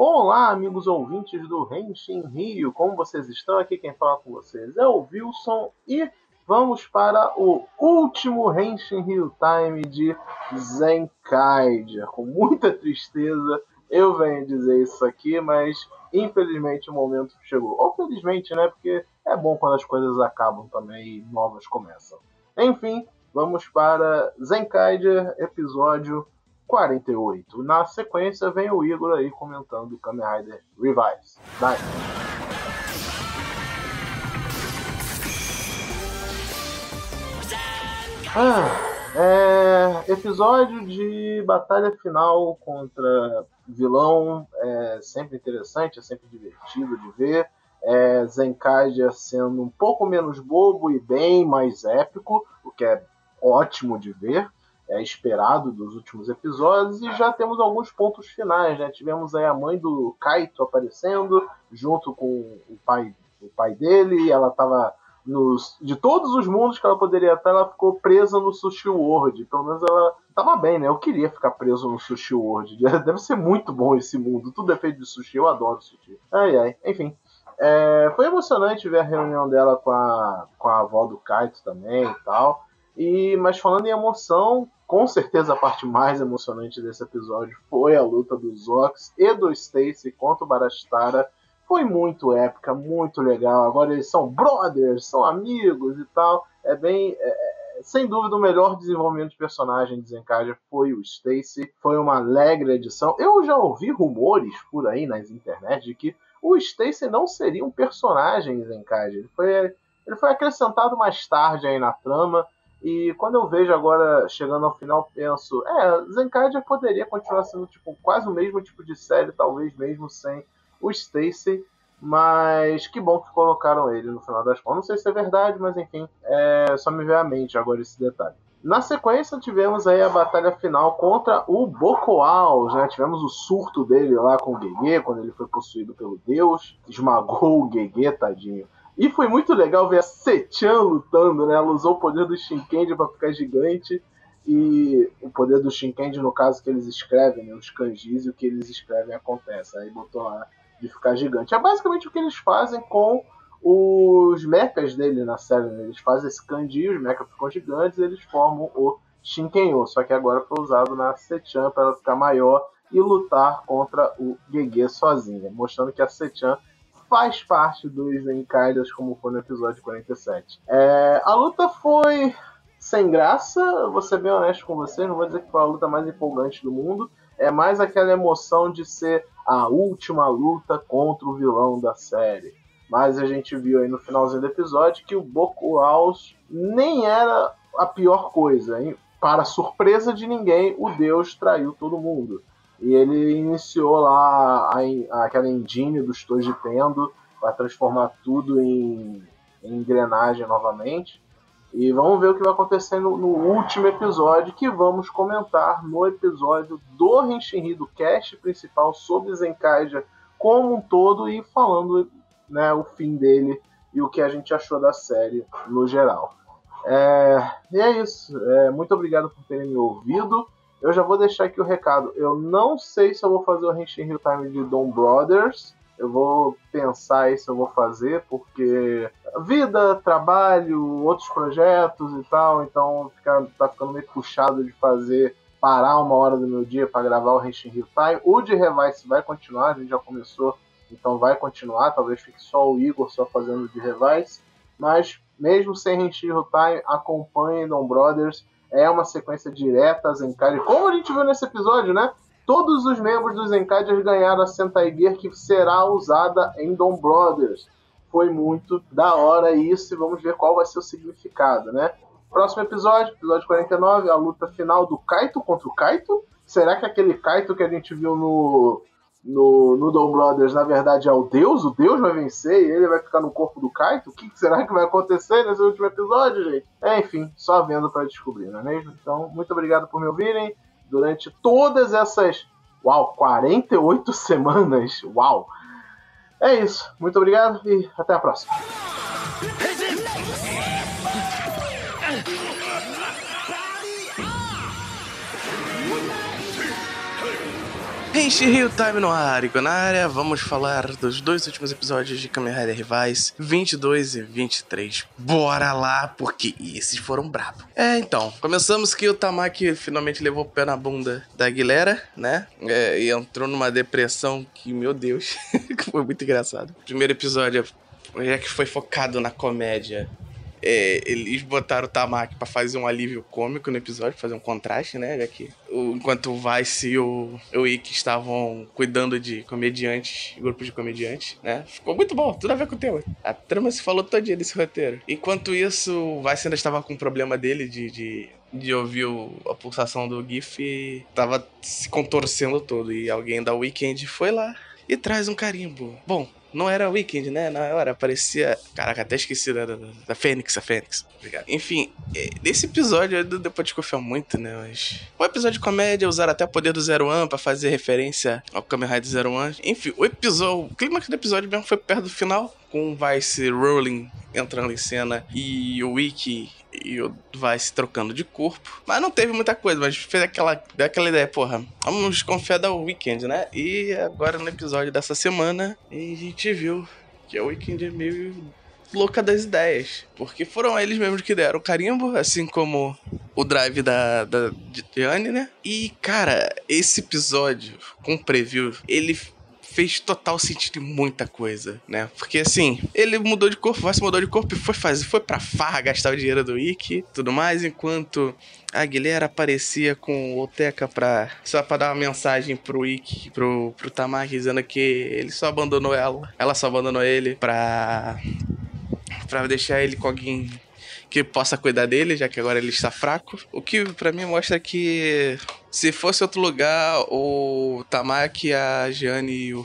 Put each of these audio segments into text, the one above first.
Olá, amigos ouvintes do Renshin Rio, como vocês estão? Aqui quem fala com vocês é o Wilson e vamos para o último Henshin Rio Time de Zenkaiger. Com muita tristeza, eu venho dizer isso aqui, mas infelizmente o momento chegou. Ou felizmente, né? Porque é bom quando as coisas acabam também e novas começam. Enfim, vamos para Zenkaiger, episódio 48. Na sequência vem o Igor aí comentando Kamen Rider Revives. Vai! Ah, é, episódio de batalha final contra vilão é sempre interessante, é sempre divertido de ver. É, Zenkaiger sendo um pouco menos bobo e bem mais épico, o que é ótimo de ver, é esperado dos últimos episódios, e já temos alguns pontos finais, né? Tivemos aí a mãe do Kaito aparecendo, junto com o pai, o pai dele, ela estava nos, de todos os mundos que ela poderia estar, ela ficou presa no Sushi World. Pelo menos ela tava bem, né? Eu queria ficar preso no Sushi World. Deve ser muito bom esse mundo. Tudo é feito de sushi, eu adoro sushi. Ai, ai. Enfim. É, foi emocionante ver a reunião dela com a, com a avó do Kaito também e tal. E, mas falando em emoção, com certeza a parte mais emocionante desse episódio foi a luta dos Ox e do Stacy contra o Barastara foi muito épica, muito legal. Agora eles são brothers, são amigos e tal. É bem. É, é sem dúvida, o melhor desenvolvimento de personagem de Zenkaja foi o Stacy. Foi uma alegre edição. Eu já ouvi rumores por aí nas internet de que o Stacy não seria um personagem em Zenkaja. Ele foi, ele foi acrescentado mais tarde aí na trama. E quando eu vejo agora, chegando ao final, penso, é, Zenkaja poderia continuar sendo tipo, quase o mesmo tipo de série, talvez mesmo sem o Stacy, mas que bom que colocaram ele no final das contas. Não sei se é verdade, mas enfim, é, só me veio à mente agora esse detalhe. Na sequência, tivemos aí a batalha final contra o Bocoaus, né? Tivemos o surto dele lá com o Gegê, quando ele foi possuído pelo Deus, esmagou o Gegê, tadinho. E foi muito legal ver a Sechan lutando, né? Ela usou o poder do Shinkendi para ficar gigante. E o poder do Shinkendi, no caso que eles escrevem, né? Os kanjis e o que eles escrevem acontece. Aí botou lá de ficar gigante. É basicamente o que eles fazem com os mechas dele na série. Né? Eles fazem esse kanji, os mechas ficam gigantes eles formam o Shinkenyo. Só que agora foi usado na Sechan para ela ficar maior e lutar contra o Gege sozinha, mostrando que a Sechan faz parte dos Enkaidas, como foi no episódio 47. É, a luta foi sem graça, vou ser bem honesto com vocês, não vou dizer que foi a luta mais empolgante do mundo, é mais aquela emoção de ser a última luta contra o vilão da série. Mas a gente viu aí no finalzinho do episódio que o Bokuaus nem era a pior coisa. Hein? Para surpresa de ninguém, o Deus traiu todo mundo. E ele iniciou lá a, aquela engine dos Toji Tendo para transformar tudo em, em engrenagem novamente. E vamos ver o que vai acontecer no, no último episódio, que vamos comentar no episódio do Henshinri, do cast principal sobre Zenkaija como um todo e falando né, o fim dele e o que a gente achou da série no geral. É, e é isso. É, muito obrigado por terem me ouvido. Eu já vou deixar aqui o recado. Eu não sei se eu vou fazer o Henshin Hill Time de Dom Brothers. Eu vou pensar aí se eu vou fazer, porque vida, trabalho, outros projetos e tal, então fica, tá ficando meio puxado de fazer, parar uma hora do meu dia para gravar o Henshin Hill Time. O de Revice vai continuar, a gente já começou, então vai continuar, talvez fique só o Igor só fazendo de Revice, mas mesmo sem Henshin Hill Time, acompanhe Dom Brothers, é uma sequência direta a Zenkai, como a gente viu nesse episódio, né? Todos os membros dos Encaders ganharam a Sentai Gear que será usada em Dom Brothers. Foi muito da hora isso e vamos ver qual vai ser o significado, né? Próximo episódio, episódio 49, a luta final do Kaito contra o Kaito. Será que aquele Kaito que a gente viu no, no, no Dom Brothers, na verdade, é o Deus? O Deus vai vencer e ele vai ficar no corpo do Kaito? O que será que vai acontecer nesse último episódio, gente? É, enfim, só vendo para descobrir, não é mesmo? Então, muito obrigado por me ouvirem durante todas essas, uau, 48 semanas. Uau! É isso. Muito obrigado e até a próxima. Gente, Rio Time no ar e na área, vamos falar dos dois últimos episódios de Kamen Rider Rivais, 22 e 23. Bora lá, porque esses foram bravos. É, então, começamos que o Tamaki finalmente levou o pé na bunda da Aguilera, né? É, e entrou numa depressão que, meu Deus, foi muito engraçado. Primeiro episódio é que foi focado na comédia é, eles botaram o Tamaki pra fazer um alívio cômico no episódio, fazer um contraste, né? Já que o, enquanto o Vice e o, o Ikki estavam cuidando de comediantes, grupos de comediantes, né? Ficou muito bom, tudo a ver com o tema. A trama se falou todo dia desse roteiro. Enquanto isso, o Vice ainda estava com o problema dele de, de de ouvir o, a pulsação do GIF e tava se contorcendo todo. E alguém da Weekend foi lá e traz um carimbo. Bom, não era Weekend, né? Na hora aparecia. Caraca, até esqueci da, da, da Fênix, a Fênix. Obrigado. Enfim, é, nesse episódio deu pra desconfiar muito, né? Mas. O episódio de comédia usaram até o poder do Zero One pra fazer referência ao Kamen Rider Zero One. Enfim, o episódio. O clímax do episódio mesmo foi perto do final, com o Vice Rolling entrando em cena e o Wiki e o Vice trocando de corpo. Mas não teve muita coisa, mas fez aquela, aquela ideia, porra, vamos confiar da Weekend, né? E agora no episódio dessa semana, a gente viu que a Weekend é meio louca das ideias. Porque foram eles mesmos que deram o carimbo, assim como o drive da, da Diane, né? E, cara, esse episódio com preview, ele fez total sentido em muita coisa, né? Porque assim, ele mudou de corpo, se mudou de corpo e foi fazer, foi pra farra gastar o dinheiro do Ikki tudo mais, enquanto a Guilherme aparecia com o Teca pra. Só pra dar uma mensagem pro Ikki, pro, pro Tamaki, dizendo que ele só abandonou ela. Ela só abandonou ele pra. pra deixar ele com alguém que possa cuidar dele, já que agora ele está fraco. O que para mim mostra que se fosse outro lugar, o Tamaki, a Jane e o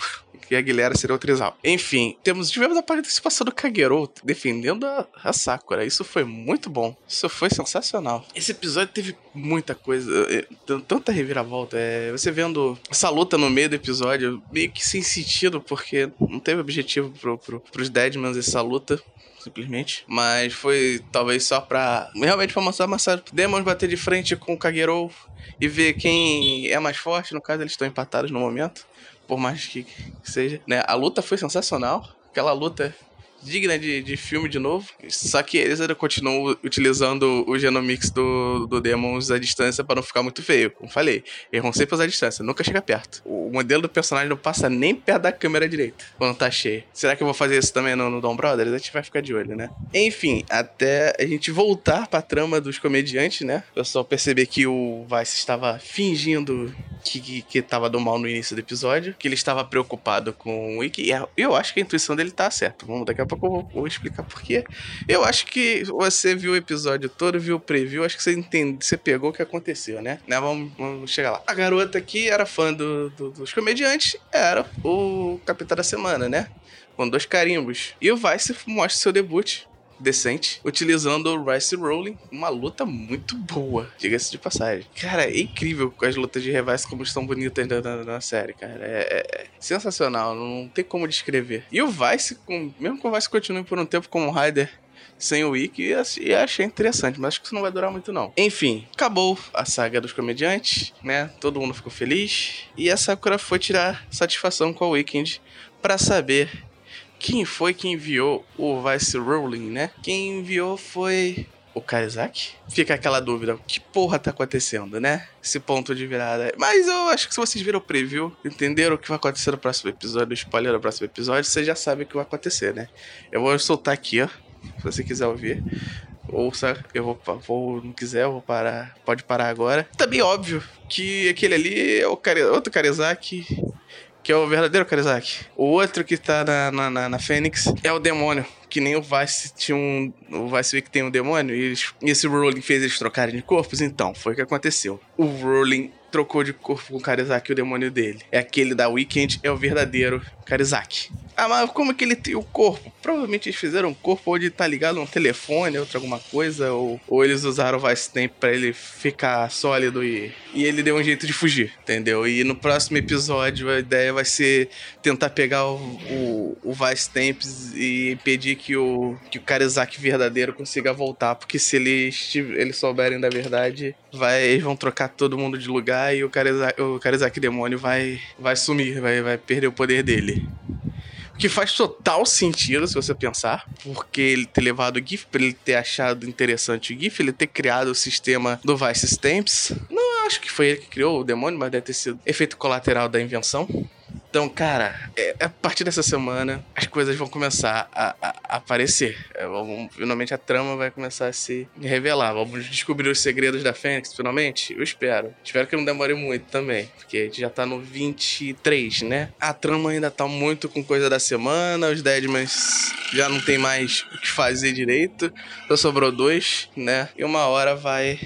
e a Guilherme seria outro exal. Enfim, temos, tivemos a participação do Kagero defendendo a, a, Sakura. Isso foi muito bom. Isso foi sensacional. Esse episódio teve muita coisa, é, tanta reviravolta. É, você vendo essa luta no meio do episódio, meio que sem sentido, porque não teve objetivo pro, pro, pros Deadmans essa luta simplesmente. Mas foi talvez só pra. Realmente pra mostrar série. Demons bater de frente com o Kagero e ver quem é mais forte. No caso, eles estão empatados no momento. Por mais que seja. Né? A luta foi sensacional. Aquela luta digna de, de filme de novo. Só que eles ainda continuam utilizando o Genomix do, do Demons à distância para não ficar muito feio. Como falei, vão sempre a distância, nunca chega perto. O modelo do personagem não passa nem perto da câmera direita quando tá cheio. Será que eu vou fazer isso também no, no Dom Brothers? A gente vai ficar de olho, né? Enfim, até a gente voltar pra trama dos comediantes, né? O pessoal perceber que o Vice estava fingindo que, que, que tava do mal no início do episódio, que ele estava preocupado com o Wiki. E eu acho que a intuição dele tá certa. Vamos daqui a pouco eu vou, vou explicar por quê. Eu acho que você viu o episódio todo, viu o preview, acho que você entende, você pegou o que aconteceu, né? né? Vamos, vamos chegar lá. A garota aqui era fã do, do, dos comediantes, era o Capitão da Semana, né? Com dois carimbos. E o Vice mostra seu debut decente, utilizando o Rice Rolling, uma luta muito boa, diga-se de passagem. Cara, é incrível as lutas de Revice como estão bonitas na, na, na série, cara. É, é, sensacional, não tem como descrever. E o Vice, com, mesmo que o Vice continue por um tempo como Rider sem o Wiki e achei interessante, mas acho que isso não vai durar muito não. Enfim, acabou a saga dos comediantes, né? Todo mundo ficou feliz e a Sakura foi tirar satisfação com a Weekend para saber quem foi que enviou o Vice Rolling, né? Quem enviou foi o Kaizaki? Fica aquela dúvida, que porra tá acontecendo, né? Esse ponto de virada. Mas eu acho que se vocês viram o preview, entenderam o que vai acontecer no próximo episódio, o spoiler do próximo episódio, você já sabe o que vai acontecer, né? Eu vou soltar aqui, ó, se você quiser ouvir. Ouça, eu vou, vou não quiser, eu vou parar, pode parar agora. Também óbvio que aquele ali é o Kare, outro Karizaki que é o verdadeiro Karizaki. O outro que tá na, na, na, na Fênix é o demônio. Que nem o Vice tinha um. O Vice que tem um demônio e, eles, e esse Rolling fez eles trocarem de corpos. Então, foi o que aconteceu. O Rolling trocou de corpo com o Karizaki, o demônio dele. É aquele da Weekend, é o verdadeiro Karizaki. Ah, mas como que ele tem o corpo? Provavelmente eles fizeram um corpo onde tá ligado um telefone, outra alguma coisa, ou, ou eles usaram o Vice Temp pra ele ficar sólido e, e ele deu um jeito de fugir, entendeu? E no próximo episódio a ideia vai ser tentar pegar o, o, o Vice Temps e impedir que o, que o Karizak verdadeiro consiga voltar, porque se eles, eles souberem da verdade, vai, eles vão trocar todo mundo de lugar e o Karizak, o Karizak demônio vai, vai sumir, vai, vai perder o poder dele. O que faz total sentido se você pensar, porque ele ter levado o GIF, pra ele ter achado interessante o GIF, ele ter criado o sistema do Vice Stamps. Não acho que foi ele que criou o demônio, mas deve ter sido efeito colateral da invenção. Então, cara, é, a partir dessa semana as coisas vão começar a, a, a aparecer. É, finalmente a trama vai começar a se revelar. Vamos descobrir os segredos da Fênix, finalmente? Eu espero. Espero que não demore muito também, porque a gente já tá no 23, né? A trama ainda tá muito com coisa da semana, os Deadmans já não tem mais o que fazer direito. Só sobrou dois, né? E uma hora vai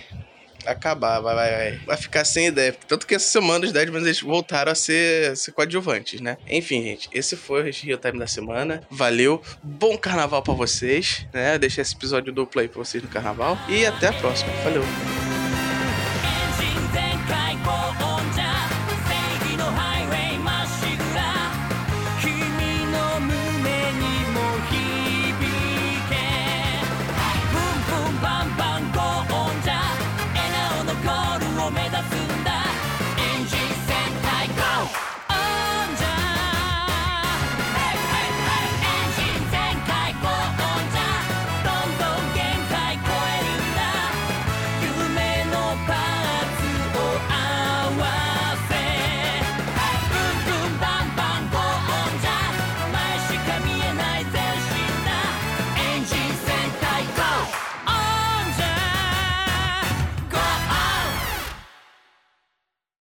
acabar, vai, vai, vai ficar sem ideia. Tanto que essa semana os Deadmans eles voltaram a ser, ser coadjuvantes, né? Enfim, gente, esse foi o Real Time da semana. Valeu, bom carnaval para vocês, né? Deixei esse episódio duplo aí pra vocês no carnaval. E até a próxima. Valeu!